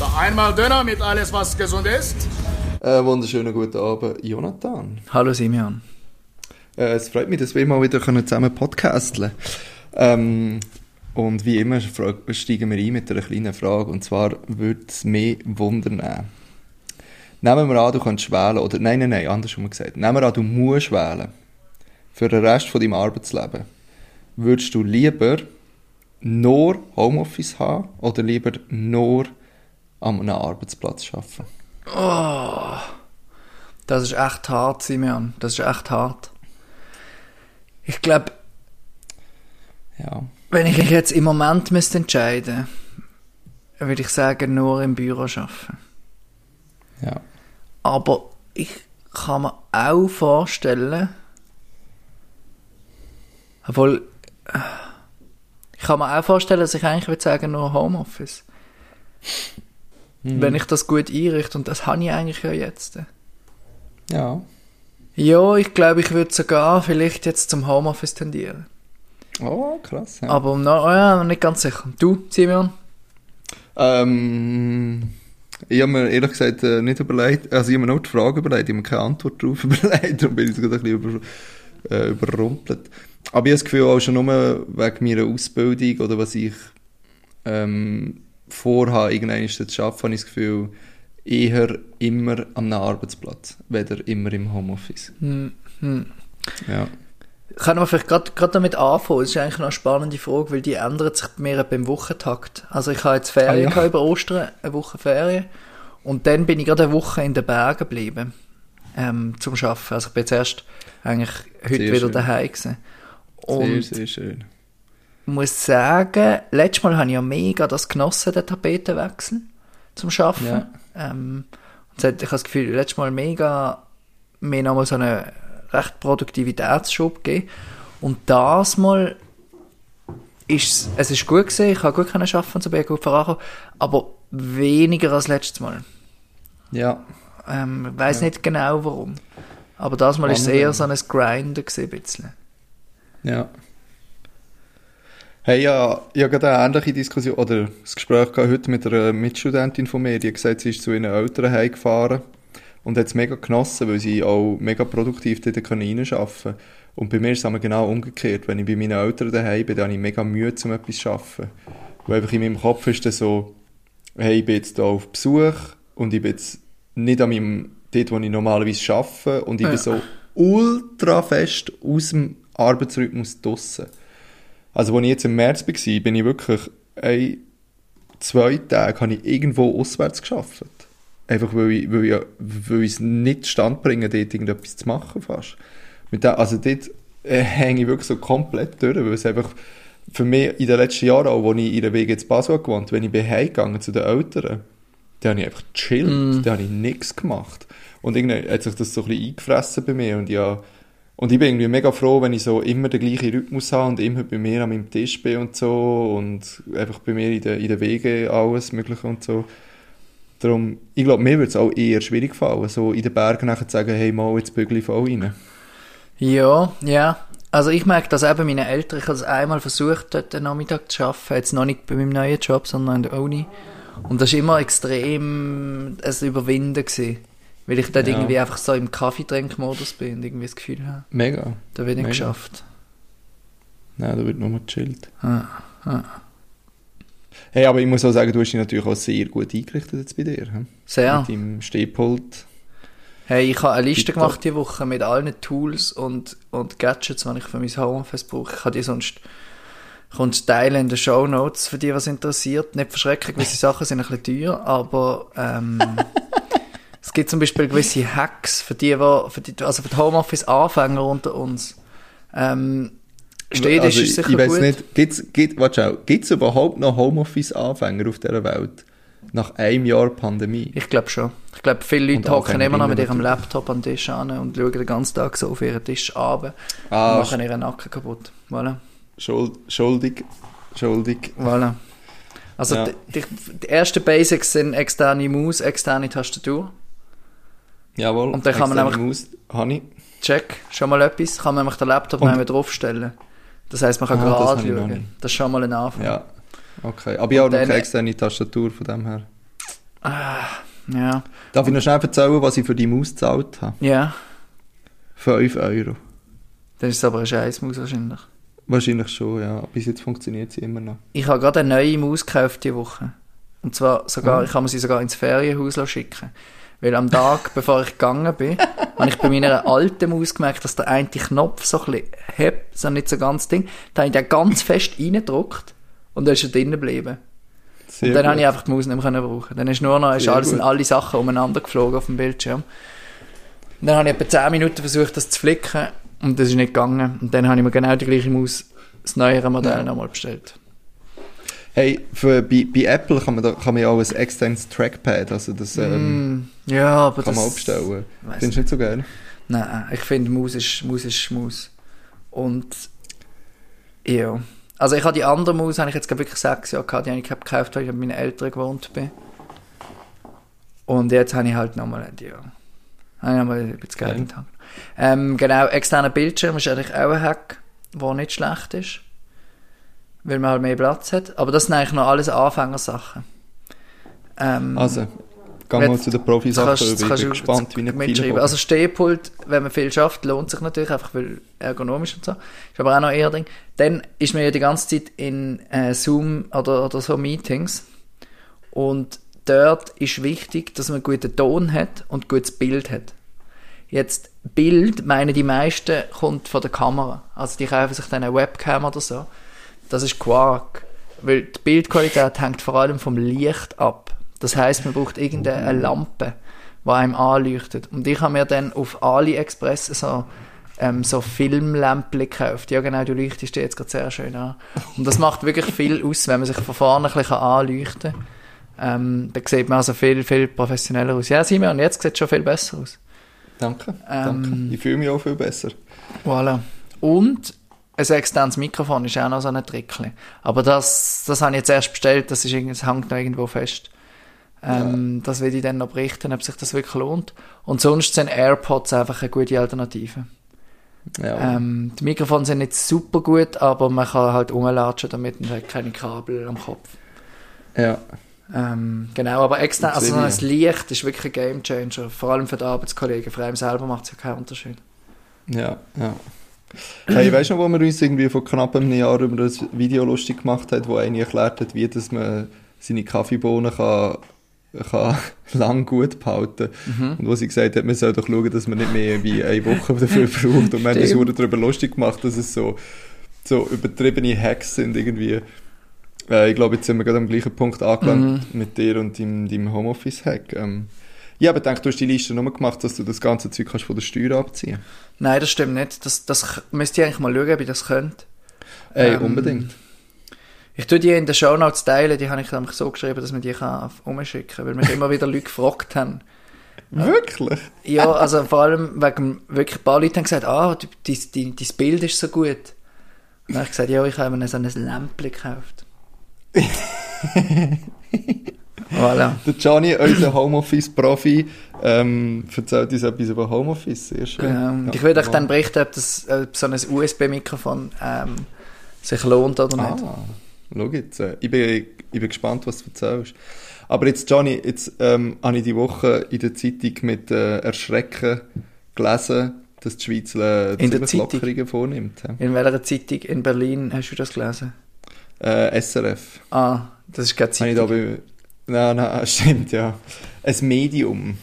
Da einmal Döner mit alles, was gesund ist. Äh, wunderschönen guten Abend, Jonathan. Hallo Simeon. Äh, es freut mich, dass wir mal wieder zusammen podcasteln ähm, Und wie immer steigen wir ein mit einer kleinen Frage. Und zwar würde es mich wundern. Nehmen wir an, du kannst wählen, oder nein, nein, nein, andersrum gesagt. Nehmen wir an, du musst wählen. Für den Rest von deinem Arbeitsleben. Würdest du lieber nur Homeoffice haben oder lieber nur an einem Arbeitsplatz arbeiten? Oh, das ist echt hart, Simeon. Das ist echt hart. Ich glaube, ja. wenn ich mich jetzt im Moment müsste entscheiden würde ich sagen, nur im Büro arbeiten. Ja. Aber ich kann mir auch vorstellen, obwohl, ich kann mir auch vorstellen, dass ich eigentlich würde sagen, nur Homeoffice. Mhm. Wenn ich das gut einrichte, und das habe ich eigentlich ja jetzt. Ja. Ja, ich glaube, ich würde sogar vielleicht jetzt zum Homeoffice tendieren. Oh, krass. Ja. Aber noch, oh ja, nicht ganz sicher. Du, Simeon? Ähm, ich habe mir ehrlich gesagt äh, nicht überlegt, also ich habe mir nur die Frage überlegt, ich habe mir keine Antwort darauf überlegt, darum bin ich sogar ein bisschen über, äh, überrumpelt. Aber ich habe das Gefühl, auch schon nur wegen meiner Ausbildung oder was ich ähm, vorhabe, irgendwann zu arbeiten, habe ich das Gefühl, eher immer am Arbeitsplatz, weder immer im Homeoffice. Hm, hm. Ja. Können wir vielleicht gerade damit anfangen? Das ist eigentlich noch eine spannende Frage, weil die ändert sich bei mir beim Wochentakt. Also ich habe jetzt Ferien ah, ja. über Ostern, eine Woche Ferien. Und dann bin ich gerade eine Woche in den Bergen geblieben, ähm, zum Arbeiten. Also ich bin jetzt erst eigentlich heute sehr wieder schön. daheim gewesen. Und sehr, sehr schön. Ich muss sagen, letztes Mal habe ich ja mega das genossen, den Tapetenwechsel zum Arbeiten. Ja. Ähm, und ich habe das Gefühl, letztes Mal mega, mir nochmal so einen recht Produktivitätsschub gegeben. Und das Mal ist es ist gut gesehen, ich habe gut können arbeiten, so bin ich gut vorangekommen, aber weniger als letztes Mal. Ja. Ähm, ich weiss ja. nicht genau warum. Aber das Mal war es eher so ein Grinder gewesen, ein bisschen. Ja. Hey, ja, ich habe gerade eine ähnliche Diskussion, oder das Gespräch heute mit einer Mitstudentin von mir, die hat gesagt, sie ist zu ihren Eltern heimgefahren und hat es mega genossen, weil sie auch mega produktiv dort reinschaffen konnte. Und bei mir ist es genau umgekehrt. Wenn ich bei meinen Eltern daheim bin, dann habe ich mega Mühe, um etwas zu arbeiten. Weil einfach in meinem Kopf ist dann so, hey, ich bin jetzt hier auf Besuch und ich bin jetzt nicht an meinem, dort, wo ich normalerweise arbeite und ich ja. bin so ultra fest aus dem Arbeitsrhythmus draussen. Also, als ich jetzt im März war, bin ich wirklich ein, zwei Tage habe ich irgendwo auswärts geschafft. Einfach weil ich, weil ich, weil ich es nicht stand bringe, dort irgendetwas zu machen fast. Mit dem, also dort äh, hänge ich wirklich so komplett durch, weil es einfach für mich in den letzten Jahren, auch als ich in der Wege zu Basel gewohnt wenn ich bin heimgegangen zu den Eltern, dann habe ich einfach gechillt, mm. dann habe ich nichts gemacht. Und irgendwie hat sich das so ein bisschen eingefressen bei mir und ja, und ich bin irgendwie mega froh, wenn ich so immer den gleichen Rhythmus habe und immer bei mir an meinem Tisch bin und so und einfach bei mir in den, in den Wegen alles Mögliche und so. Darum, ich glaube, mir würde es auch eher schwierig fallen, so in den Bergen nachher zu sagen, hey, mal, jetzt bügel ich voll rein. Ja, ja. Also ich merke das eben meine Eltern, ich habe es einmal versucht, dort den Nachmittag zu arbeiten, jetzt noch nicht bei meinem neuen Job, sondern in der Uni. Und das war immer extrem ein Überwinden gewesen. Weil ich dann ja. irgendwie einfach so im Kaffeetrinkmodus bin und irgendwie das Gefühl habe. Mega. Da wird nicht Mega. geschafft. Nein, da wird nur gechillt. Ah, ah. Hey, aber ich muss auch sagen, du hast dich natürlich auch sehr gut eingerichtet jetzt bei dir. He? Sehr. Mit deinem Stehpult. Hey, ich habe eine Liste gemacht diese Woche mit allen Tools und, und Gadgets, die ich für mein Homeoffice brauche. Ich habe die sonst kommst teilen in den Show Notes für die, was interessiert. Nicht verschrecken, gewisse Sachen sind ein bisschen teuer, aber ähm, es gibt zum Beispiel gewisse Hacks für die, für die also für die Homeoffice-Anfänger unter uns. Ähm, Steht also, ist sicher ich weiß nicht, gibt's, gibt, es überhaupt noch Homeoffice-Anfänger auf dieser Welt? Nach einem Jahr Pandemie? Ich glaube schon. Ich glaube, viele Leute hocken immer noch mit ihrem Laptop an den Tisch an und schauen den ganzen Tag so auf ihren Tisch runter ah, und machen ihren Nacken kaputt. Voilà. Schuld, schuldig. Schuldig. Voilà. Also ja. die, die, ersten Basics sind externe Maus, externe Tastatur. Jawohl, und dann kann man einfach Maus, Honey. Check, schon mal etwas, kann man einfach den Laptop und, draufstellen. Das heisst, man kann ah, gerade schauen. Das ist schon mal ein Anfang. Ja, okay. Aber ich habe noch keine externe Tastatur von dem her. Ja. Darf ich noch schnell erzählen, was ich für die Maus gezahlt habe? Ja. 5 Euro. Dann ist es aber eine Scheißmaus wahrscheinlich. Wahrscheinlich schon, ja. Bis jetzt funktioniert sie immer noch. Ich habe gerade eine neue Maus gekauft diese Woche. Und zwar sogar, Ah. ich habe mir sie sogar ins Ferienhaus schicken. Weil am Tag, bevor ich gegangen bin, habe ich bei meiner alten Maus gemerkt, dass der eine Knopf so ein bisschen hebt, so nicht so ganz Ding. Da habe ich den ganz fest reingedrückt und dann ist er drinnen geblieben. Sehr Und dann gut. habe ich einfach die Maus nicht mehr brauchen. Dann ist nur noch, ist Sehr alles, sind alle Sachen umeinander geflogen auf dem Bildschirm. Und dann habe ich etwa 10 Minuten versucht, das zu flicken und das ist nicht gegangen. Und dann habe ich mir genau die gleiche Maus, das neuere Modell nochmal bestellt. Hey, für, bei, bei Apple kann man, da, kann man ja auch ein externes Trackpad, also das ähm, Mm, ja, aber kann das... man weiss Findest du nicht so geil? Nein, ich finde, Maus ist, Maus ist Maus. Und ja. Also ich habe die andere Maus, habe ich jetzt wirklich sechs Jahre gehabt, die habe ich gekauft, weil ich bei meinen Eltern gewohnt bin. Und jetzt habe ich halt nochmal die, ja. Habe ich nochmal ein bisschen Geld Hand. Ähm, genau, externer Bildschirm ist eigentlich auch ein Hack, der nicht schlecht ist. Weil man halt mehr Platz hat. Aber das sind eigentlich noch alles Anfängersachen. Ähm, Also, gehen wir mal zu den Profisachen kannst-. Ich kannst bin du gespannt, wie ein mitschreiben. Also Stehpult, wenn man viel schafft, lohnt sich natürlich einfach, weil ergonomisch und so. Ist aber auch noch eher Ding. Dann ist man ja die ganze Zeit in äh, Zoom oder, oder so Meetings und dort ist wichtig, dass man guten Ton hat und gutes Bild hat. Jetzt Bild, meinen die meisten, kommt von der Kamera. Also die kaufen sich dann eine Webcam oder so. Das ist Quark. Weil die Bildqualität hängt vor allem vom Licht ab. Das heißt, man braucht irgendeine Lampe, die einem anleuchtet. Und ich habe mir dann auf AliExpress so, ähm, so Filmlämpchen gekauft. Ja genau, du leuchtest dir jetzt gerade sehr schön an. Und das macht wirklich viel aus, wenn man sich von vorne ein bisschen anleuchten kann. Ähm, da sieht man also viel, viel professioneller aus. Ja, Simon, jetzt sieht es schon viel besser aus. Danke, Ähm, danke. Ich fühle mich auch viel besser. Voilà. Und ein externes Mikrofon ist auch noch so ein Trickchen. Aber das, das habe ich jetzt erst bestellt, das, ist, das hängt noch irgendwo fest. Ähm, Das will ich dann noch berichten, ob sich das wirklich lohnt. Und sonst sind AirPods einfach eine gute Alternative. Ja. Ähm, die Mikrofone sind nicht super gut, aber man kann halt rumlatschen damit und hat keine Kabel am Kopf. ja. Ähm, genau, aber extern, also so ein Licht ist wirklich ein Gamechanger. Vor allem für die Arbeitskollegen. Für einen selber macht es ja keinen Unterschied. Ja, ja. Hey, weißt du noch, wo wir uns irgendwie vor knapp einem Jahr über das Video lustig gemacht haben, wo einer erklärt hat, wie dass man seine Kaffeebohnen kann, kann lang gut behalten Mhm. Und wo sie gesagt hat, man soll doch schauen, dass man nicht mehr wie eine Woche dafür braucht. Und wir haben uns darüber lustig gemacht, dass es so, so übertriebene Hacks sind irgendwie. Äh, ich glaube, jetzt sind wir gerade am gleichen Punkt angelangt Mhm. mit dir und deinem, deinem Homeoffice-Hack. Ähm, ja, aber denke, du hast die Liste nur gemacht, dass du das ganze Zeug kannst von der Steuer abziehen Nein, das stimmt nicht. Das, das müsste ich eigentlich mal schauen, ob ich das könnte. Ey, Ähm, unbedingt. Ich tue die in den Shownotes teilen, die habe ich nämlich so geschrieben, dass man die kann umschicken kann, weil mich immer wieder Leute gefragt haben. Wirklich? Ja, also vor allem wegen, wirklich ein paar Leute haben gesagt, ah, dein Bild ist so gut. Und dann habe ich gesagt, ja, ich habe mir so ein Lämpchen gekauft. voilà. Der Gianni, unser Homeoffice-Profi, ähm, erzählt uns etwas über Homeoffice. Sehr schön. Ähm, Ja, ich würde euch dann berichten, ob, das, ob so ein USB-Mikrofon ähm, sich lohnt oder nicht. Ah, schau jetzt. Äh, ich, bin, ich bin gespannt, was du erzählst. Aber jetzt, Gianni, jetzt ähm, habe ich die Woche in der Zeitung mit äh, Erschrecken gelesen, dass die Schweiz äh, ziemlich? Lockerungen vornimmt. In welcher Zeitung in Berlin hast du das gelesen? Äh, SRF. Ah, das ist keine Habe ich da Zeitung. bei, nein, nein, stimmt, ja. Ein Medium.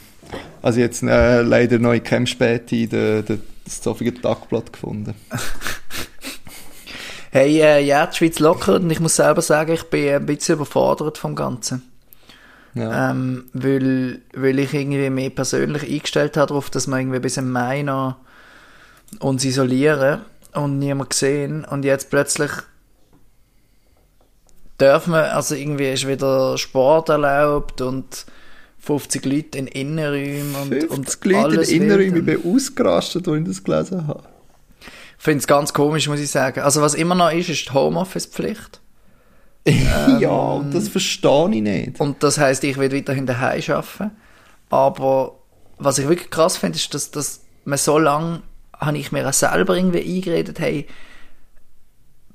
Also jetzt äh, leider noch in Campspäti de, de, das Zoffiger Tagblatt gefunden. Hey, äh, ja, die Schweiz lockert und ich muss selber sagen, ich bin ein bisschen überfordert vom Ganzen. Ja. Ähm, weil, weil ich irgendwie mehr persönlich eingestellt habe darauf, dass wir irgendwie bis im Mai noch uns isolieren und niemand sehen und jetzt plötzlich dürfen wir, also irgendwie ist wieder Sport erlaubt und 50 Leute in Innenräumen und, 50 und Leute alles in Innenräumen, ich bin ausgerastet, als ich das gelesen habe. Ich finde es ganz komisch, muss ich sagen. Also was immer noch ist, ist die Homeoffice-Pflicht. ja, und das verstehe ich nicht. Und das heißt, ich will weiterhin daheim arbeiten. Aber was ich wirklich krass finde, ist, dass, dass man so lange, habe ich mir auch selber irgendwie eingeredet, hey,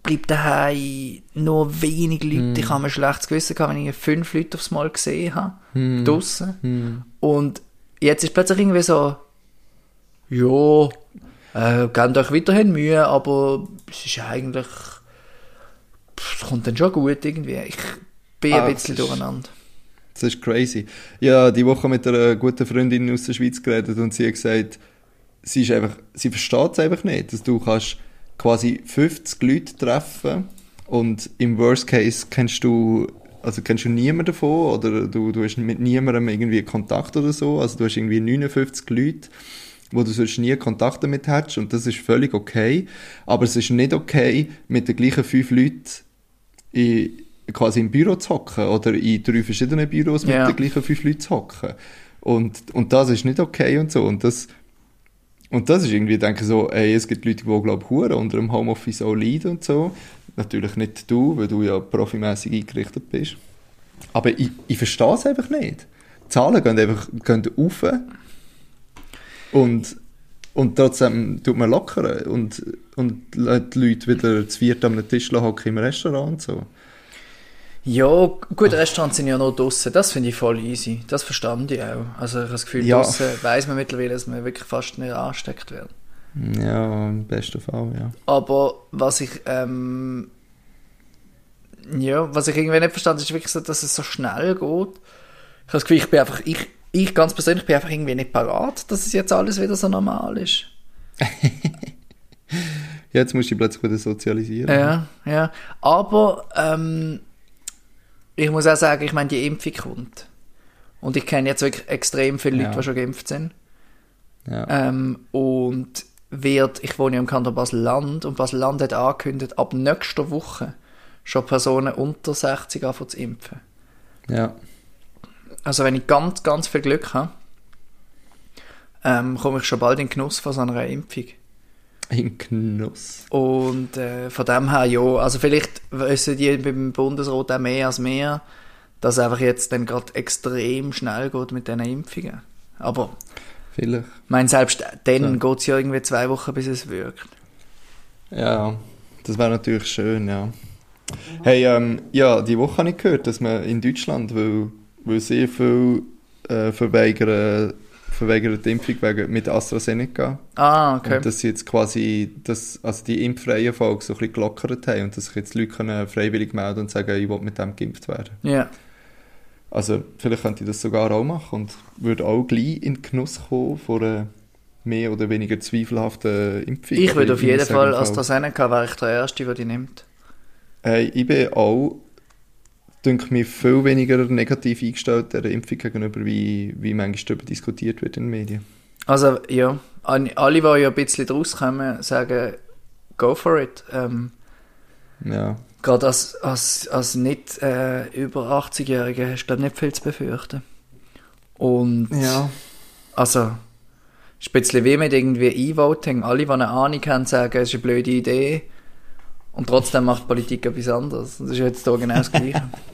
bleibe daheim, nur wenig Leute. Hm. Ich habe mir schlechtes Gewissen gehabt, wenn ich fünf Leute aufs Mal gesehen habe, Hm. draussen. Und jetzt ist plötzlich irgendwie so, ja, äh, gebt euch weiterhin Mühe, aber es ist eigentlich, es kommt dann schon gut irgendwie. Ich bin Ah, ein bisschen durcheinander. Das ist crazy. Ja, die Woche mit einer guten Freundin aus der Schweiz geredet und sie hat gesagt, sie, ist einfach, sie versteht es einfach nicht, dass du kannst quasi 50 Leute treffen und im Worst Case kennst du, also kennst du niemanden davon oder du, du hast mit niemandem irgendwie Kontakt oder so, also du hast irgendwie 59 Leute, wo du sonst nie Kontakt damit hättest und das ist völlig okay, aber es ist nicht okay, mit den gleichen fünf Leuten in, quasi im Büro zu hocken oder in drei verschiedenen Büros mit Ja. den gleichen fünf Leuten zu hocken. Und, und das ist nicht okay und so. Und das, und das ist irgendwie, denke so, ey, es gibt Leute, die, glaube ich, unter dem Homeoffice auch leiden und so. Natürlich nicht du, weil du ja profimässig eingerichtet bist. Aber ich, ich verstehe es einfach nicht. Die Zahlen gehen einfach gehen rauf und, und trotzdem tut man lockern und, und lässt die Leute wieder zu viert am Tisch hocken im Restaurant und so. Ja, gut, Restaurants sind ja noch draussen. Das finde ich voll easy. Das verstand ich auch. Also ich habe das Gefühl, Ja. draussen weiss man mittlerweile, dass man wirklich fast nicht angesteckt wird. Ja, im besten Fall, ja. Aber was ich, ähm, ja, was ich irgendwie nicht verstanden ist wirklich so, dass es so schnell geht. Ich habe das Gefühl, ich bin einfach, ich, ich ganz persönlich bin einfach irgendwie nicht parat, dass es jetzt alles wieder so normal ist. Jetzt musst du dich plötzlich wieder sozialisieren. Ja, ja. Aber ähm, ich muss auch sagen, ich meine, die Impfung kommt. Und ich kenne jetzt wirklich extrem viele Leute, Ja. die schon geimpft sind. Ja. Ähm, und wird, ich wohne ja im Kanton Basel-Land und Basel-Land hat angekündigt, ab nächster Woche schon Personen unter 60 anfangen zu impfen. ja. Also wenn ich ganz, ganz viel Glück habe, ähm, komme ich schon bald in den Genuss von so einer Impfung. Ein Genuss. Und äh, von dem her, ja, also vielleicht wissen die beim Bundesrat auch mehr als mehr, dass es einfach jetzt dann gerade extrem schnell geht mit diesen Impfungen. Aber Vielleicht. ich meine, selbst dann Ja. geht es ja irgendwie zwei Wochen, bis es wirkt. Ja, das wäre natürlich schön, ja. Hey, ähm, ja, die Woche habe ich gehört, dass man in Deutschland, weil, weil sehr viel äh, verweigern, verweigern die Impfung wegen, mit AstraZeneca. Ah, okay. Und dass sie jetzt quasi das, also die impfreihe Folge so ein bisschen gelockert haben und dass sich jetzt Leute können freiwillig melden und sagen, ich will mit dem geimpft werden. Ja. Also vielleicht könnte ich das sogar auch machen und würde auch gleich in den Genuss kommen von einer mehr oder weniger zweifelhaften Impfung. Ich würde auf jeden Fall AstraZeneca, wäre ich der Erste, der die nimmt. Hey, ich bin auch, denke mir, viel weniger negativ eingestellt der Impfung gegenüber, wie, wie manchmal darüber diskutiert wird in den Medien. Also, ja, alle, die ja ein bisschen draus kommen, sagen, go for it. Ähm, Ja, Gerade als, als, als nicht äh, über 80-Jährige hast du, glaube nicht viel zu befürchten. Und ja. also, ist ein bisschen wie mit irgendwie E-Voting. Alle, die eine Ahnung haben, sagen, es ist eine blöde Idee. Und trotzdem macht Politik etwas anderes. Das ist jetzt hier genau das Gleiche.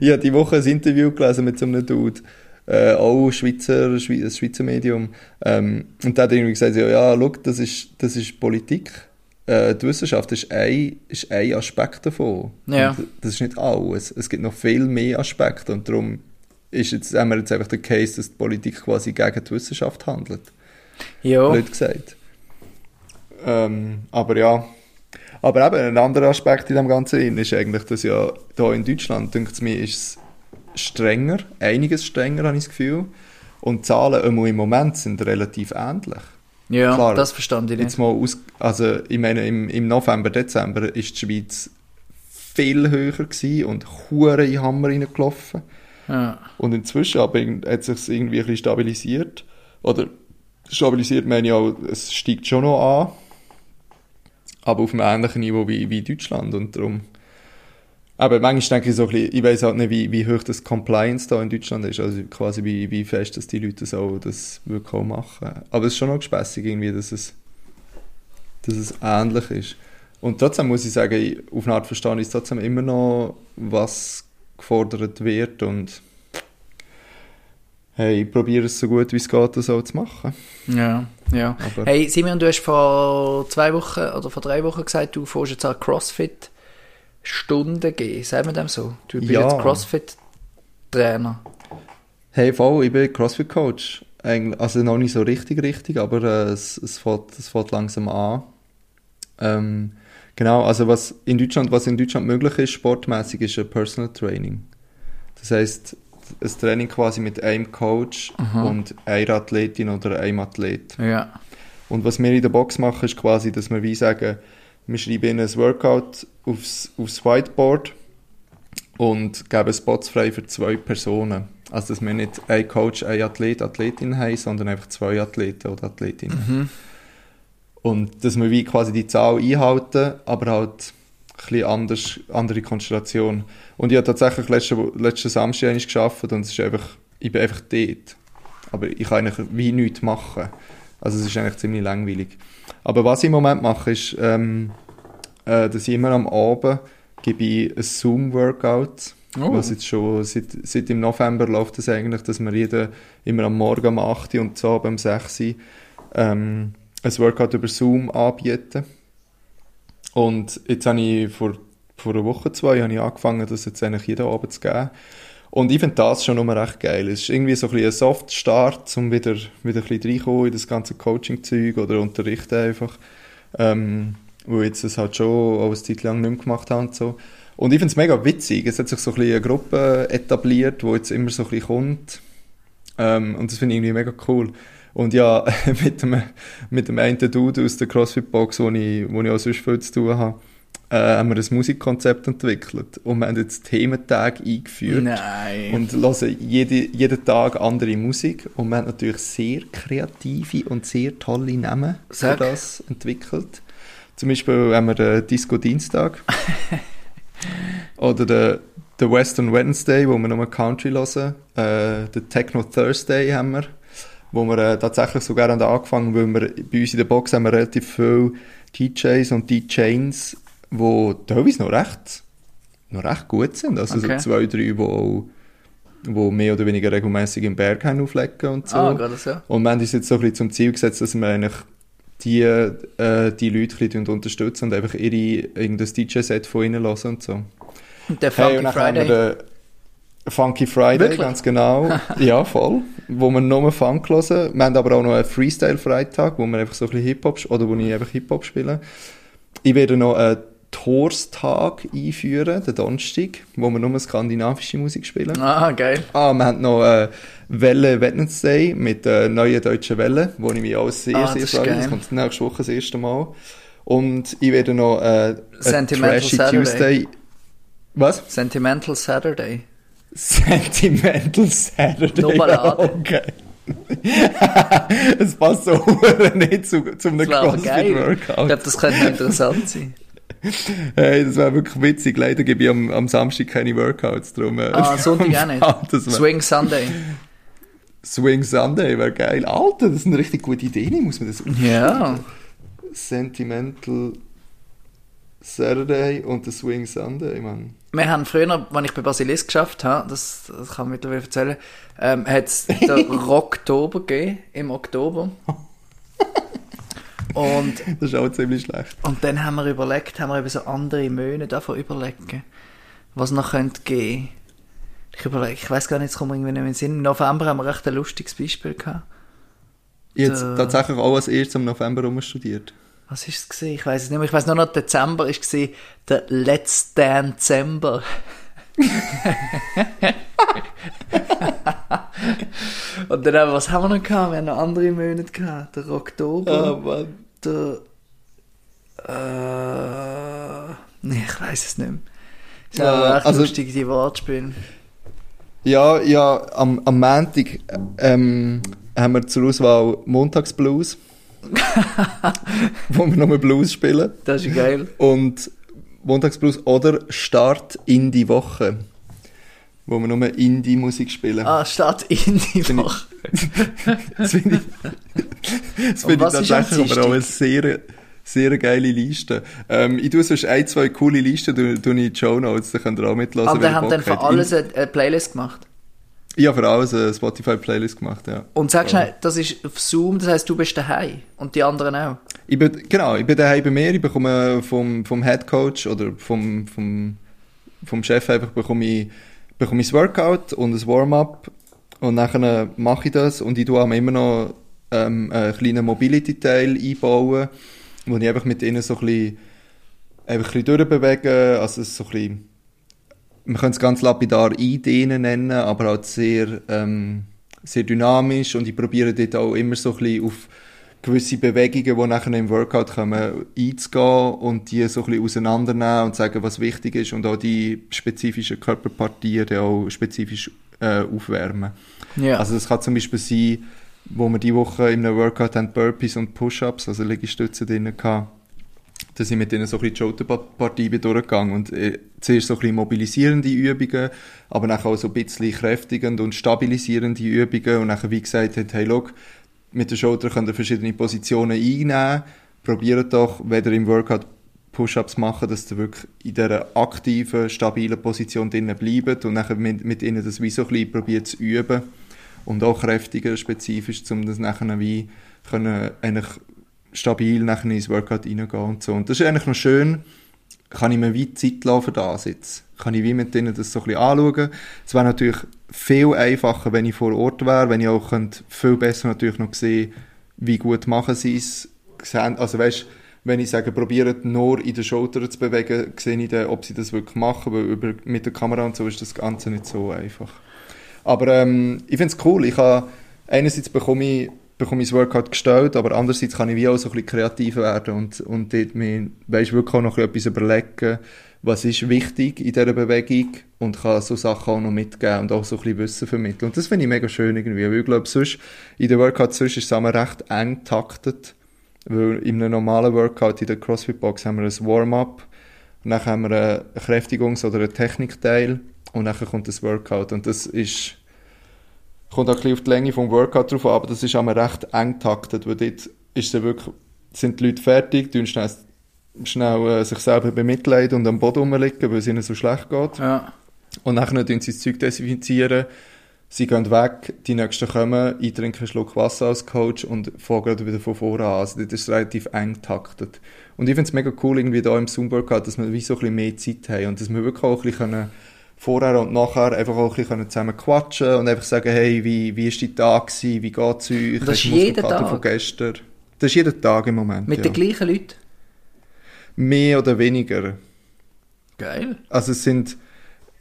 Ich habe die Woche ein Interview gelesen mit so einem Dude, äh, auch Schweizer, Schweizer, ein Schweizer Medium. Ähm, und der hat irgendwie gesagt, ja, ja schau, das ist, das ist Politik. Äh, die Wissenschaft ist ein, ist ein Aspekt davon. Ja. Und das ist nicht alles. Es gibt noch viel mehr Aspekte und darum ist jetzt, haben wir jetzt einfach den Case, dass die Politik quasi gegen die Wissenschaft handelt. ja, Blöd gesagt. Ähm, aber ja. Aber eben, ein anderer Aspekt in dem Ganzen ist eigentlich, dass ja hier in Deutschland, denkt mir, ist es strenger, einiges strenger, habe ich das Gefühl. Und die Zahlen im Moment sind relativ ähnlich. ja klar. das verstand ich nicht. Jetzt mal aus, also ich meine, im, im November, Dezember ist die Schweiz viel höher gewesen und hure in den Hammer reingelaufen. Ja. Und inzwischen aber hat sich irgendwie ein bisschen stabilisiert. Oder stabilisiert meine ich auch, es steigt schon noch an. Aber auf einem ähnlichen Niveau wie, wie Deutschland. Und darum. Aber manchmal denke ich so ein bisschen, ich weiß halt nicht, wie, wie hoch das Compliance da in Deutschland ist. Also quasi wie, wie fest, dass die Leute so das wirklich auch machen. Aber es ist schon noch gespässig irgendwie, dass es, dass es ähnlich ist. Und trotzdem muss ich sagen, auf eine Art verstehe ich trotzdem immer noch, was gefordert wird und hey, ich probiere es so gut wie es geht, das auch zu machen. Ja, ja. Aber- hey, Simon, du hast vor zwei Wochen oder vor drei Wochen gesagt, du fährst jetzt an CrossFit Stunden gehen. Sagen wir dem so? Du bist Ja. jetzt CrossFit-Trainer. Hey, voll, ich bin CrossFit-Coach. Eigentlich- Also noch nicht so richtig, richtig, aber äh, es, es, fängt, es fängt langsam an. Ähm, genau, also was in Deutschland, was in Deutschland möglich ist, sportmäßig, ist ein Personal Training. Das heißt, ein Training quasi mit einem Coach und einer Athletin oder einem Athlet. Ja. Und was wir in der Box machen, ist quasi, dass wir wie sagen, wir schreiben ihnen ein Workout aufs, aufs Whiteboard und geben Spots frei für zwei Personen. Also, dass wir nicht ein Coach, ein Athlet, Athletin haben, sondern einfach zwei Athleten oder Athletinnen. Und dass wir wie quasi die Zahl einhalten, aber halt bisschen anders, andere Konstellation. Und ich habe tatsächlich letzten, letzten Samstag einmal geschafft und es ist einfach, ich bin einfach dort. Aber ich kann eigentlich wie nichts machen. Also es ist eigentlich ziemlich langweilig. Aber was ich im Moment mache, ist, ähm, äh, dass ich immer am Abend gebe ich ein Zoom-Workout. Oh. Was jetzt schon seit, seit im November läuft das eigentlich, dass wir jeden, immer am Morgen um 8 Uhr und so um 6 Uhr ähm, ein Workout über Zoom anbieten. Und jetzt habe ich vor, vor einer Woche, zwei, habe ich angefangen, das jetzt eigentlich jeden Abend zu geben. Und ich finde das schon immer recht geil. Es ist irgendwie so ein, ein Soft-Start, um wieder, wieder ein bisschen reinkommen in das ganze Coaching-Zeug oder Unterrichten einfach. Ähm, wo jetzt das halt schon auch eine Zeit lang nicht mehr gemacht habe und so. Und ich finde es mega witzig. Es hat sich so ein bisschen eine Gruppe etabliert, wo jetzt immer so ein bisschen kommt. Ähm, und das finde ich irgendwie mega cool. Und ja, mit dem, mit dem einen Dude aus der CrossFit-Box, wo ich, wo ich auch sonst viel zu tun habe, äh, haben wir ein Musikkonzept entwickelt. Und wir haben jetzt Thementage eingeführt. Nein. Und hören jede, jeden Tag andere Musik. Und wir haben natürlich sehr kreative und sehr tolle Namen Sag. für das entwickelt. Zum Beispiel haben wir den Disco Dienstag. Oder den, den Western Wednesday, wo wir nur Country hören. Äh, den Techno Thursday haben wir. Wo wir äh, tatsächlich sogar haben angefangen, weil wir bei uns in der Box haben wir relativ viele DJs und DJs, die teilweise noch recht, noch recht gut sind. Also Okay. so zwei, drei, die auch wo mehr oder weniger regelmäßig im Berg auflegen und so. Ah, gerade so. Und wir haben uns jetzt so ein bisschen zum Ziel gesetzt, dass wir eigentlich die, äh, die Leute ein bisschen unterstützen und einfach ihre, irgendein DJ-Set von ihnen hören und so. Und der Hey, Funky und dann haben Friday. wir Funky Friday, Wirklich? ganz genau. ja, voll. Wo wir nur Funk hören. Wir haben aber auch noch einen Freestyle-Freitag, wo wir einfach so ein bisschen Hip-Hop, oder wo ich einfach Hip-Hop spiele. Ich werde noch einen Torstag einführen, den Donnerstag, wo wir nur skandinavische Musik spielen. Ah, geil. Ah, wir haben noch äh, Welle Wednesday mit der neuen deutschen Welle, wo ich mich auch sehr, Ah, sehr freue. Das kommt nächste Woche das erste Mal. Und ich werde noch äh, einen Sentimental Trashy Saturday. Tuesday. Was? Sentimental Saturday. Sentimental Saturday. Nur Ballade. Okay. Es passt so nicht zu, zu einem geil. Ich CrossFit-Workout. glaube, das könnte interessant sein. Hey, das wäre wirklich witzig. Leider gebe ich am, am Samstag keine Workouts. Drum, äh, Ah, Sonntag auch nicht. Swing Sunday. Swing Sunday wäre geil. Alter, das ist eine richtig gute Idee. Muss man das Ja. Sentimental Saturday und der Swing Sunday, Mann. Wir haben früher, als ich bei Basilisk geschafft habe, das, das kann ich mittlerweile erzählen, ähm, hat es den Rocktober gegeben, im Oktober. Und, Das ist auch ziemlich schlecht. und dann haben wir überlegt, haben wir eben so andere Monate davon überlegen, was noch könnte gehen. Ich überlege, ich weiß gar nicht, es kommt irgendwie nicht mehr in den Sinn. Im November haben wir echt ein lustiges Beispiel gehabt. Jetzt Der- tatsächlich auch als erstes im November studiert. Was ist es gesehen? Ich weiß es nicht mehr. Ich weiß nur noch, Dezember ist gesehen, der Let's Dezember. Und dann, was haben wir noch gehabt? Wir haben noch andere Monate gehabt. Der Oktober, Mann. der, äh, nee, ich weiß es nicht mehr. Es ist aber echt also- lustig, die Wortspiele. Ja, ja, am, am Montag ähm, haben wir zur Auswahl Montagsblues, wo wir nochmal Blues spielen. Das ist geil. Und Montagsblues oder Start in die Woche, wo wir nur Indie-Musik spielen. Ah, statt in die Woche. Das finde ich, das finde ich tatsächlich aber auch eine sehr, sehr geile Liste. Ähm, ich tue sonst ein, zwei coole Listen, tue, tue ich in die Show Notes, da könnt ihr auch mitlassen. Aber ihr haben dann für alles eine, eine Playlist gemacht. Ich habe für alles eine Spotify-Playlist gemacht, ja. Und sag schnell, das ist auf Zoom, das heisst, du bist daheim und die anderen auch. Ich bin, genau, ich bin daheim bei mir, ich bekomme vom, vom Head Coach oder vom, vom, vom Chef einfach bekomme ich, bekomme ich das Workout und das Warm-up und nachher mache ich das und ich tue auch immer noch ähm, einen kleinen Mobility-Teil einbauen, wo ich einfach mit ihnen so ein bisschen, einfach ein bisschen durchbewege, also so ein bisschen, man könnte es ganz lapidar eindehnen nennen, aber halt sehr, ähm, sehr dynamisch und ich probiere dort auch immer so ein bisschen auf gewisse Bewegungen, die nachher im Workout kommen, einzugehen und die so ein bisschen auseinandernehmen und sagen, was wichtig ist und auch die spezifischen Körperpartien dann auch spezifisch äh, aufwärmen. Ja. Also das kann zum Beispiel sein, wo wir die Woche in einem Workout haben Burpees und Push-Ups, also Liegestütze drin hatten, dass ich mit ihnen so ein bisschen die Schulterpartie bin durchgegangen und äh, zuerst so ein bisschen mobilisierende Übungen, aber dann auch so ein bisschen kräftigende und stabilisierende Übungen und dann wie gesagt hat, hey, look, mit der Schulter könnt ihr verschiedene Positionen einnehmen, probiert doch, wenn ihr im Workout Push-Ups machen, dass ihr wirklich in dieser aktiven, stabilen Position drinnen bleibt und nachher mit, mit ihnen das wie so ein bisschen probiert zu üben und auch kräftiger, spezifisch, um das nachher wie können eigentlich stabil nachher ins Workout reingehen und so. Und das ist eigentlich noch schön, kann ich mir wie Zeit lassen für das. Kann ich wie mit denen das so ein bisschen anschauen. Es wäre natürlich viel einfacher, wenn ich vor Ort wäre, wenn ich auch könnte viel besser natürlich noch sehen, wie gut machen sie es. Also weißt, wenn ich sage, probiert nur in den Schultern zu bewegen, sehe ich dann, ob sie das wirklich machen, weil über, mit der Kamera und so ist das Ganze nicht so einfach. Aber ähm, ich finde es cool. Ich habe, einerseits bekomme ich, bekomme ich das Workout gestellt, aber andererseits kann ich wie auch so ein bisschen kreativ werden und, und dort mir, weißt, wirklich auch noch etwas überlegen, was ist wichtig in dieser Bewegung und kann so Sachen auch noch mitgeben und auch so ein bisschen Wissen vermitteln. Und das finde ich mega schön irgendwie, weil ich glaube, sonst, in den Workouts sonst ist es immer recht eng taktet, weil in einem normalen Workout in der CrossFit-Box haben wir ein Warm-up, dann haben wir einen Kräftigungs- oder einen Technikteil und dann kommt das Workout und das ist kommt auch ein bisschen auf die Länge vom Workout drauf an, aber das ist immer recht eng taktet, weil dort ist dann wirklich, sind die Leute fertig, tun schnell, schnell äh, sich selber bemitleiden und am Boden rumliegen, weil es ihnen so schlecht geht. Ja. Und nachher tun sie das Zeug desinfizieren, sie gehen weg, die Nächsten kommen, ich trinke einen Schluck Wasser als Coach und fange gerade wieder von vorne an. Also das ist relativ eng taktet. Und ich finde es mega cool, irgendwie da im Zoom-Workout, dass wir wie so ein bisschen mehr Zeit haben und dass wir wirklich auch ein bisschen können vorher und nachher einfach auch ein bisschen zusammen quatschen und einfach sagen, hey, wie, wie ist die Tag gewesen, wie geht's euch? Das ist jeden Tag? von gestern? Das ist jeden Tag im Moment, Mit ja. den gleichen Leuten? Mehr oder weniger. Geil. Also es sind,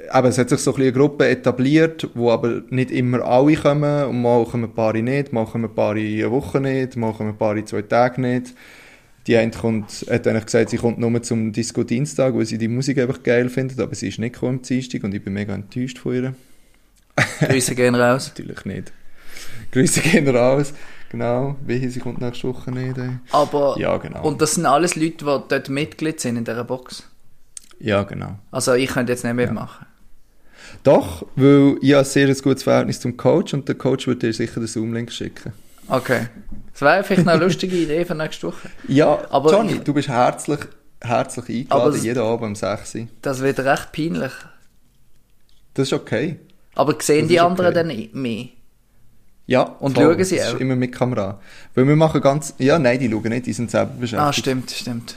aber es hat sich so ein eine Gruppe etabliert, wo aber nicht immer alle kommen und mal kommen ein paar nicht, mal kommen ein paar eine Woche nicht, mal kommen ein paar zwei Tage nicht. Die eine kommt, hat eigentlich gesagt, sie kommt nur zum Disco-Dienstag, weil sie die Musik einfach geil findet, aber sie ist nicht gekommen am Dienstag und ich bin mega enttäuscht von ihr. Grüße gehen raus. Natürlich nicht. Grüße gehen raus. Genau, wie sie kommt nächste Woche nicht. Ey. Aber, Ja, genau. und das sind alles Leute, die dort Mitglied sind in dieser Box. Ja, genau. Also ich könnte jetzt nicht mitmachen. Doch, weil ich habe ein sehr gutes Verhältnis zum Coach und der Coach wird dir sicher den Zoom-Link schicken. Okay. Das wäre vielleicht eine lustige Idee für nächste Woche. Ja, Aber Johnny, ich- du bist herzlich, herzlich eingeladen, es- jeden Abend um 6 Uhr. Das wird recht peinlich. Das ist okay. Aber sehen Das die anderen okay. dann mehr? Ja, Und voll. schauen sie das auch? ist immer mit Kamera. Weil wir machen ganz, ja, nein, die schauen nicht, die sind selber beschäftigt. Ah, stimmt, stimmt.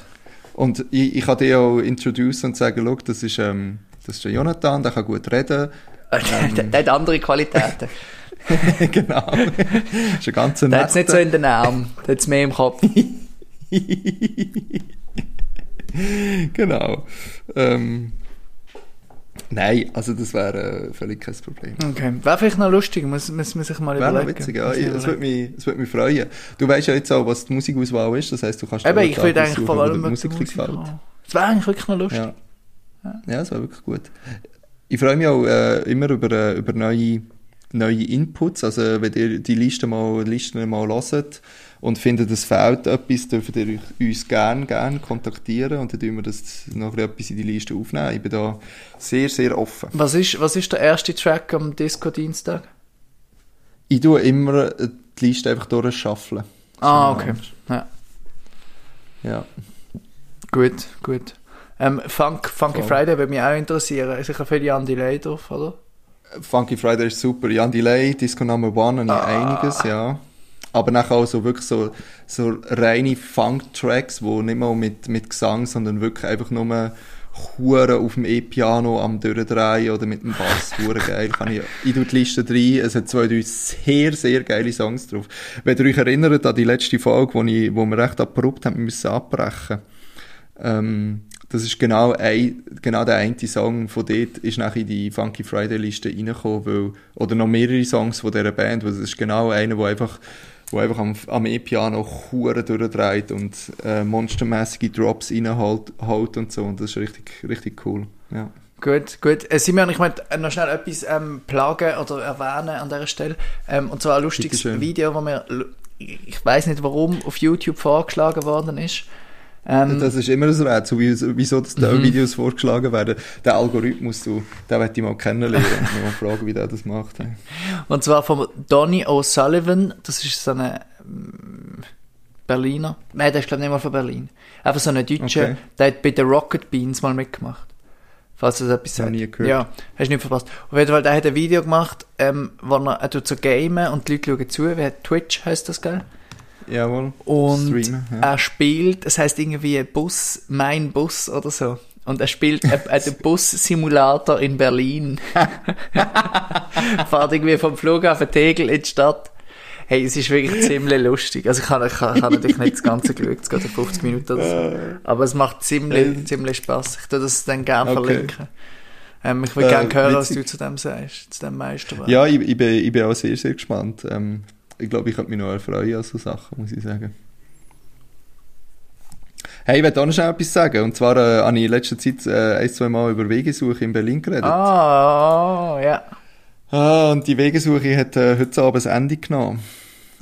Und ich, ich kann dir auch introducen und sagen, schau, das ist, ähm, das ist der Jonathan, der kann gut reden. der, der hat andere Qualitäten. genau. das ist ein ganz Der hat es nicht so netter. in den Armen. Der hat es mehr im Kopf. genau. Ähm, nein, also das wäre äh, völlig kein Problem. Okay. Wäre vielleicht noch lustig, muss, muss man sich mal Wäre überlegen. witzig, ja. Es würde mich, es würde mich freuen. Du weißt ja jetzt auch, was die Musikauswahl ist, das heisst, du kannst Eben, ich würde eigentlich vor allem Musik. Das wäre eigentlich wirklich noch lustig. Ja. Ja, das wäre wirklich gut. Ich freue mich auch äh, immer über, äh, über neue, neue Inputs. Also, wenn ihr die Liste mal, Listen mal hört und findet, es fehlt etwas, dürft ihr uns gerne, gerne kontaktieren und dann tun wir das noch etwas in die Liste aufnehmen. Ich bin da sehr, sehr offen. Was ist, was ist der erste Track am Disco-Dienstag? Ich tue immer die Liste einfach durchschaffeln. Ah, okay. Ja. Ja. Gut, gut. Ähm, Funk, Funky Voll. Friday würde mich auch interessieren. Sicher viele Jan Delay drauf, oder? Funky Friday ist super. Jan Delay, Disco Number One, ich Ah. einiges, ja. Aber nachher auch so wirklich so, so reine Funk-Tracks, wo nicht mal mit, mit Gesang, sondern wirklich einfach nur Huren auf dem E-Piano am Durchdrehen oder mit dem Bass. Hure geil. Kann ich, ich tue die Liste rein. Es hat zwei, drei sehr, sehr geile Songs drauf. Wenn ihr euch erinnert an die letzte Folge, wo, ich, wo wir recht abrupt haben müssen abbrechen ähm, das ist genau, ein, genau der eine Song von dort ist nachher in die Funky Friday Liste reingekommen, weil, oder noch mehrere Songs von dieser Band, weil das ist genau einer, wo einfach, wo einfach am, am E-Piano Huren durchdreht und äh, monstermäßige Drops reinholt holt und so und das ist richtig, richtig cool, ja. Gut, gut. Äh, Simon, ich möchte noch schnell etwas ähm, plagen oder erwähnen an dieser Stelle. Ähm, und zwar ein lustiges. Video, das mir, ich weiß nicht warum, auf YouTube vorgeschlagen worden ist. Ähm, Das ist immer ein Rätsel, wie- wieso dass da Videos vorgeschlagen werden. Der Algorithmus, du, den möchte ich mal kennenlernen und mal fragen, wie der das macht. ey. Und zwar von Donny O'Sullivan. Das ist so eine ähm, Berliner. Nein, der ist glaube ich nicht mal von Berlin. Einfach so ein Deutscher. Okay. Der hat bei den Rocket Beans mal mitgemacht. Falls du das etwas sagt. nie gehört. Ja, hast du nicht verpasst. Auf jeden Fall, der hat ein Video gemacht, ähm, wo er, er tut so gamen und die Leute schauen zu. Wie Twitch heißt das, gell? Jawohl. Und Streamen, ja. er spielt, es heißt irgendwie Bus, mein Bus oder so. Und er spielt einen- einen Bus-Simulator in Berlin. Fahrt irgendwie vom Flughafen Tegel in die Stadt. Hey, es ist wirklich ziemlich lustig. Also ich habe ich ich natürlich nicht das Ganze geschaut, es geht so 50 Minuten oder so. Aber es macht ziemlich, ziemlich Spaß. Ich tue das dann gerne Okay. verlinken. Ähm, ich würde Äh, gerne hören, was witzig. du zu dem sagst, zu dem Meisterwerk. Ja, ich, ich, bin, ich bin auch sehr, sehr gespannt. Ähm, ich glaube, ich könnte mich noch erfreuen an so Sachen, muss ich sagen. Hey, ich wollte auch noch schnell etwas sagen. Und zwar äh, habe ich in letzter Zeit äh, ein, zwei Mal über Wegesuche in Berlin geredet. Ah, ja. Ah, und die Wegesuche hat äh, heute Abend ein Ende genommen.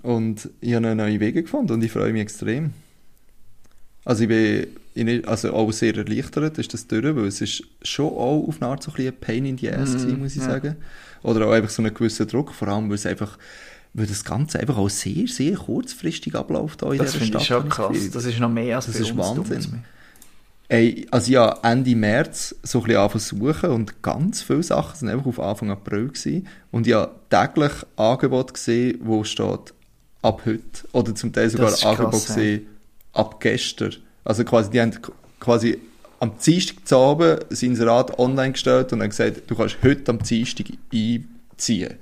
Und ich habe neue Wege gefunden und ich freue mich extrem. Also ich bin in, also auch sehr erleichtert, ist das durch, weil es ist schon auch auf eine Art so ein bisschen Pain in the Ass gewesen, muss ich ja. sagen. Oder auch einfach so einen gewissen Druck, vor allem weil es einfach, weil das Ganze einfach auch sehr, sehr kurzfristig abläuft auch in Das dieser finde Stadt. ich schon habe das krass. Das ist noch mehr als Das ist uns. Wahnsinn. Ey, also ja, Ende März so ein bisschen suchen und ganz viele Sachen sind einfach auf Anfang April gewesen. Und ich habe täglich Angebot gesehen, wo steht ab heute. Oder zum Teil sogar Das Angebot krass, ja. gesehen ab gestern. Also quasi, die haben quasi am Dienstag zu Abend sein Rat online gestellt und haben gesagt, du kannst heute am Dienstag einziehen.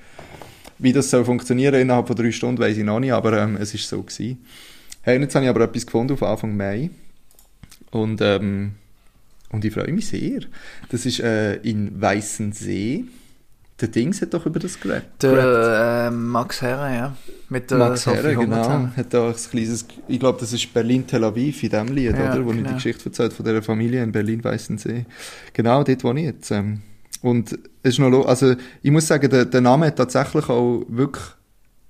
Wie das soll funktionieren innerhalb von drei Stunden, weiß ich noch nicht, aber ähm, es ist so gewesen. Hey, jetzt habe ich aber etwas gefunden auf Anfang Mai. Und, ähm, und ich freue mich sehr. Das ist äh, in Weißensee. Der Dings hat doch über das geredet. Der äh, Max Herre, ja. Mit der Max Herre, genau. Hat da ein kleines, ich glaube, das ist Berlin-Tel Aviv in dem Lied, Ja, oder? Wo ich genau. die Geschichte erzählt von dieser Familie in Berlin-Weißensee. Genau, dort wo ich jetzt. Ähm, und es ist noch, also ich muss sagen, der, der Name hat tatsächlich auch wirklich,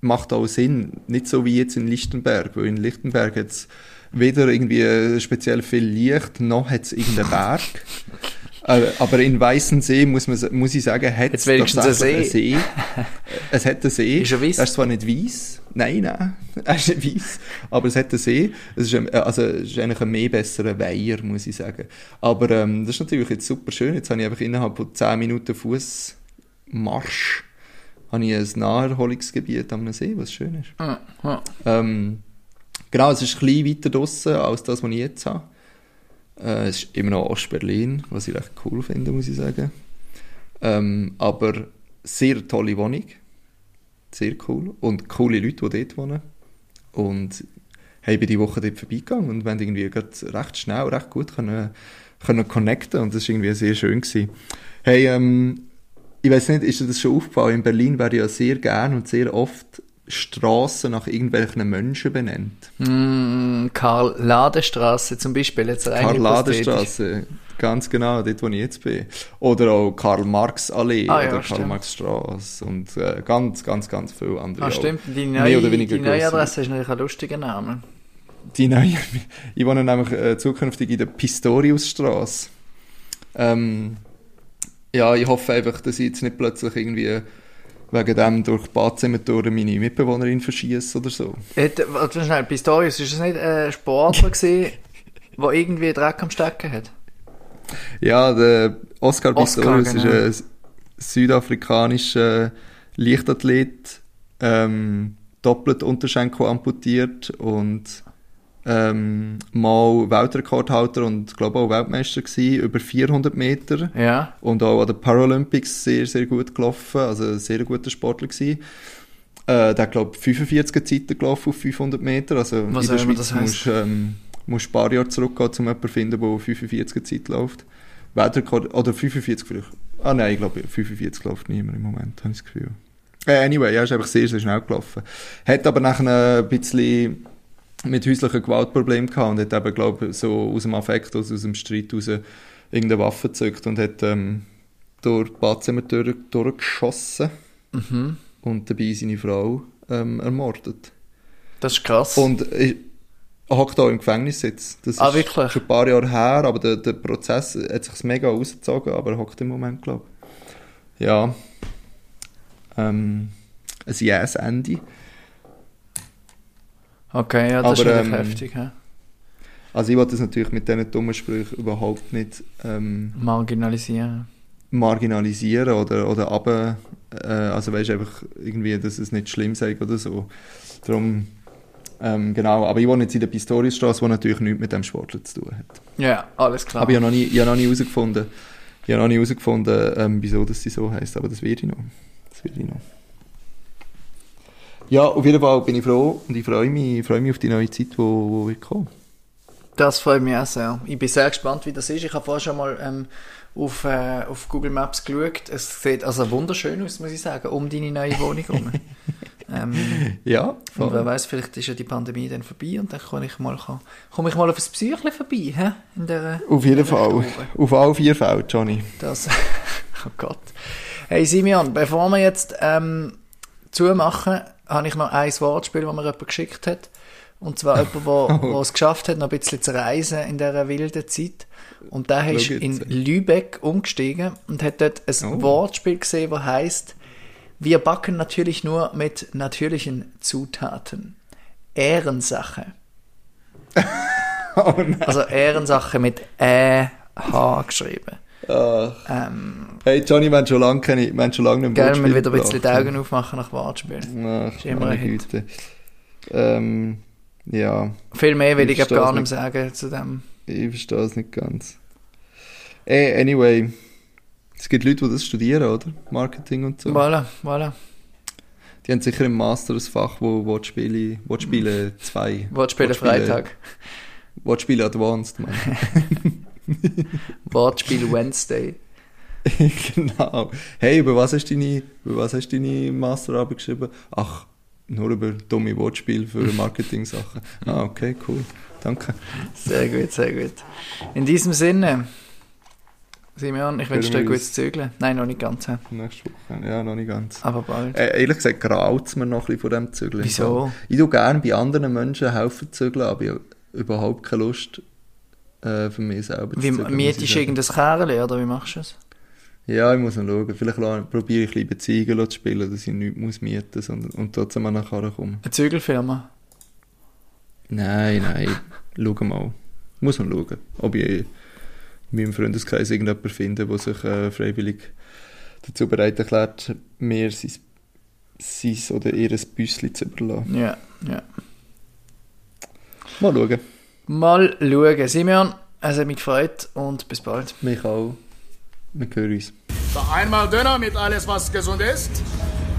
macht auch Sinn. Nicht so wie jetzt in Lichtenberg, weil in Lichtenberg hat es weder irgendwie äh, speziell viel Licht, noch hat es irgendeinen Berg. Äh, aber in Weißensee muss, man, muss ich sagen, hat Jetzt es wenigstens einen einen See. es hat einen See. Ist er weiss? Er ist zwar nicht weiß, nein, nein, er ist nicht weiß, aber es hat einen See. Es ist, ein- also, es ist eigentlich ein mehr besserer Weiher, muss ich sagen. Aber ähm, das ist natürlich jetzt super schön. Jetzt habe ich einfach innerhalb von 10 Minuten Fußmarsch habe ich ein Naherholungsgebiet am See, was schön ist. Ja, ja. Ähm, genau, es ist ein bisschen weiter draussen als das, was ich jetzt habe. Äh, es ist immer noch Ostberlin, was ich recht cool finde, muss ich sagen. Ähm, aber sehr tolle Wohnung. Sehr cool. Und coole Leute, die dort wohnen. Und hey, ich bin die Woche dort vorbeigegangen und wir haben irgendwie recht schnell, recht gut können, können connecten und das war irgendwie sehr schön. Gewesen. Hey, ähm, ich weiß nicht, ist dir das schon aufgefallen? In Berlin werden ja sehr gern und sehr oft Straßen nach irgendwelchen Menschen benannt. Mm, Karl Ladestraße zum Beispiel. Jetzt rein Karl hypothetisch. Ladestraße, ganz genau, dort wo ich jetzt bin. Oder auch Karl Marx Allee Ah, ja, oder Karl stimmt. Marx Straße und äh, ganz, ganz, ganz viele andere. Ah, stimmt. Die Mehr neue, oder weniger die neue. Adresse ist natürlich ein lustiger Name. Die neue, ich wohne nämlich äh, zukünftig in der Pistoriusstraße. Ähm, ja, ich hoffe einfach, dass ich jetzt nicht plötzlich irgendwie wegen dem durch die Badzimmertore meine Mitbewohnerin verschieße oder so. Warte schnell, Pistorius, ist das nicht ein Sportler gewesen, der irgendwie Dreck am Stecken hat? Ja, der Oscar Oscar, Pistorius genau. ist ein südafrikanischer Leichtathlet ähm, doppelt Unterschenkel amputiert und ähm, mal Weltrekordhalter und glaube auch Weltmeister gewesen, über 400 Meter. Ja. Und auch an den Paralympics sehr, sehr gut gelaufen, also ein sehr guter Sportler gewesen. Äh, der hat, glaube 45 Zeiten gelaufen auf 500 Meter, also Was in der Schweiz das heisst. musst du ähm, musst ein paar Jahre zurückgehen, um jemanden zu finden, der 45 Zeit läuft. Weltrekord, oder 45 vielleicht. Ah nein, ich glaube 45 läuft niemand im Moment, habe ich das Gefühl. Äh, anyway, ja, ist einfach sehr, sehr schnell gelaufen. Hat aber nachher ein bisschen mit häuslichen Gewaltproblemen gehabt und hat eben, glaube so aus dem Affekt, also aus dem Streit raus irgendeine Waffe gezückt und hat ähm, durch die Badzimmer durch, durchgeschossen Mhm. und dabei seine Frau ähm, ermordet. Das ist krass. Und ich hockt auch im Gefängnis jetzt. Das Ah, ist wirklich? schon ein paar Jahre her, aber der, der Prozess hat sich mega ausgezogen, aber er hockt im Moment, glaube ich. Ja. Ähm, ein Yes-Ende. Okay, ja, das ist aber, wirklich ähm, heftig. Ja. Also ich wollte das natürlich mit diesen dummen Sprüchen überhaupt nicht ähm, Marginalisieren. marginalisieren oder, oder aber äh, also weißt einfach irgendwie, dass es nicht schlimm sei oder so. Darum, ähm, genau, aber ich wohne jetzt in der Pistoriusstraße, die natürlich nichts mit dem Sportler zu tun hat. Ja, alles klar. Aber ich habe noch nie, ich habe noch nie herausgefunden, ich habe noch nie herausgefunden, ähm, wieso das sie so heisst, aber das werde ich noch. Das werde ich noch. Ja, auf jeden Fall bin ich froh und ich freue mich, freue mich auf die neue Zeit, wo, wo wird kommen. Das freut mich auch sehr. Ich bin sehr gespannt, wie das ist. Ich habe vorher schon mal ähm, auf, äh, auf Google Maps geschaut. Es sieht also wunderschön aus, muss ich sagen, um deine neue Wohnung herum. ähm, Ja, und voll. wer weiß, vielleicht ist ja die Pandemie dann vorbei und dann komme ich mal, komme ich mal auf ein Psychle vorbei. Hä? In der, Auf jeden Fall. Auf alle vier Fälle, Johnny. Das, oh Gott. Hey Simeon, bevor wir jetzt ähm, zumachen, habe ich noch ein Wortspiel, das mir jemand geschickt hat. Und zwar jemand, der der es geschafft hat, noch ein bisschen zu reisen in dieser wilden Zeit. Und der ist in Lübeck umgestiegen und hat dort ein Oh. Wortspiel gesehen, das heißt, wir backen natürlich nur mit natürlichen Zutaten. Ehrensache. Oh. Also Ehrensache mit Ä-H geschrieben. Ach. Ähm, Hey Johnny, wir haben schon lange, keine, wir haben schon lange nicht Gerne Wortspiel mal wieder ein bisschen die. Augen aufmachen nach Wortspiel. Ach, Ist immer ein. Güte. Ähm, ja, Viel mehr will ich, Ich gar nicht mehr sagen zu dem. ich verstehe es nicht ganz. Ey, anyway. Es gibt Leute, die das studieren, oder? Marketing und so. Voilà, voilà. Die haben sicher im Master ein Fach, wo Wortspiele, Wortspiele 2. Wortspiele Freitag. Wortspiele Advanced, man. Wortspiel Wednesday. genau. Hey, über was hast du deine, über was hast deine Masterarbeit geschrieben? Ach, nur über dumme Wortspiele für Marketing-Sachen. Ah, okay, cool. Danke. Sehr gut, sehr gut. In diesem Sinne, Simeon, ich wünsche dir ein gutes Zügeln. Nein, noch nicht ganz? Nächste Woche. Ja, noch nicht ganz. aber bald. Äh, ehrlich gesagt, graut es mir noch ein bisschen von dem Zügeln. Wieso? Ich tue gerne bei anderen Menschen helfen zügeln, aber ich habe überhaupt keine Lust äh, für mich selber Wie zu zügeln. muss mietest du irgendein Kerl oder wie machst du es? Ja, ich muss noch schauen. Vielleicht probiere ich lieber Ziegen zu spielen, dass ich nichts muss mieten muss und, und trotzdem an Karre komme. Eine Zügelfirma? Nein, nein, schau mal. Muss man schauen, ob ich in meinem Freundeskreis irgendjemanden finde, der sich äh, freiwillig dazu bereit erklärt, mir sein, sein oder ihr Büsschen zu überlassen. Ja, ja. Mal schauen. Mal schauen. Simeon, es hat mich gefreut und bis bald. Mich auch. Wir hören uns. Einmal Döner mit alles, was gesund ist.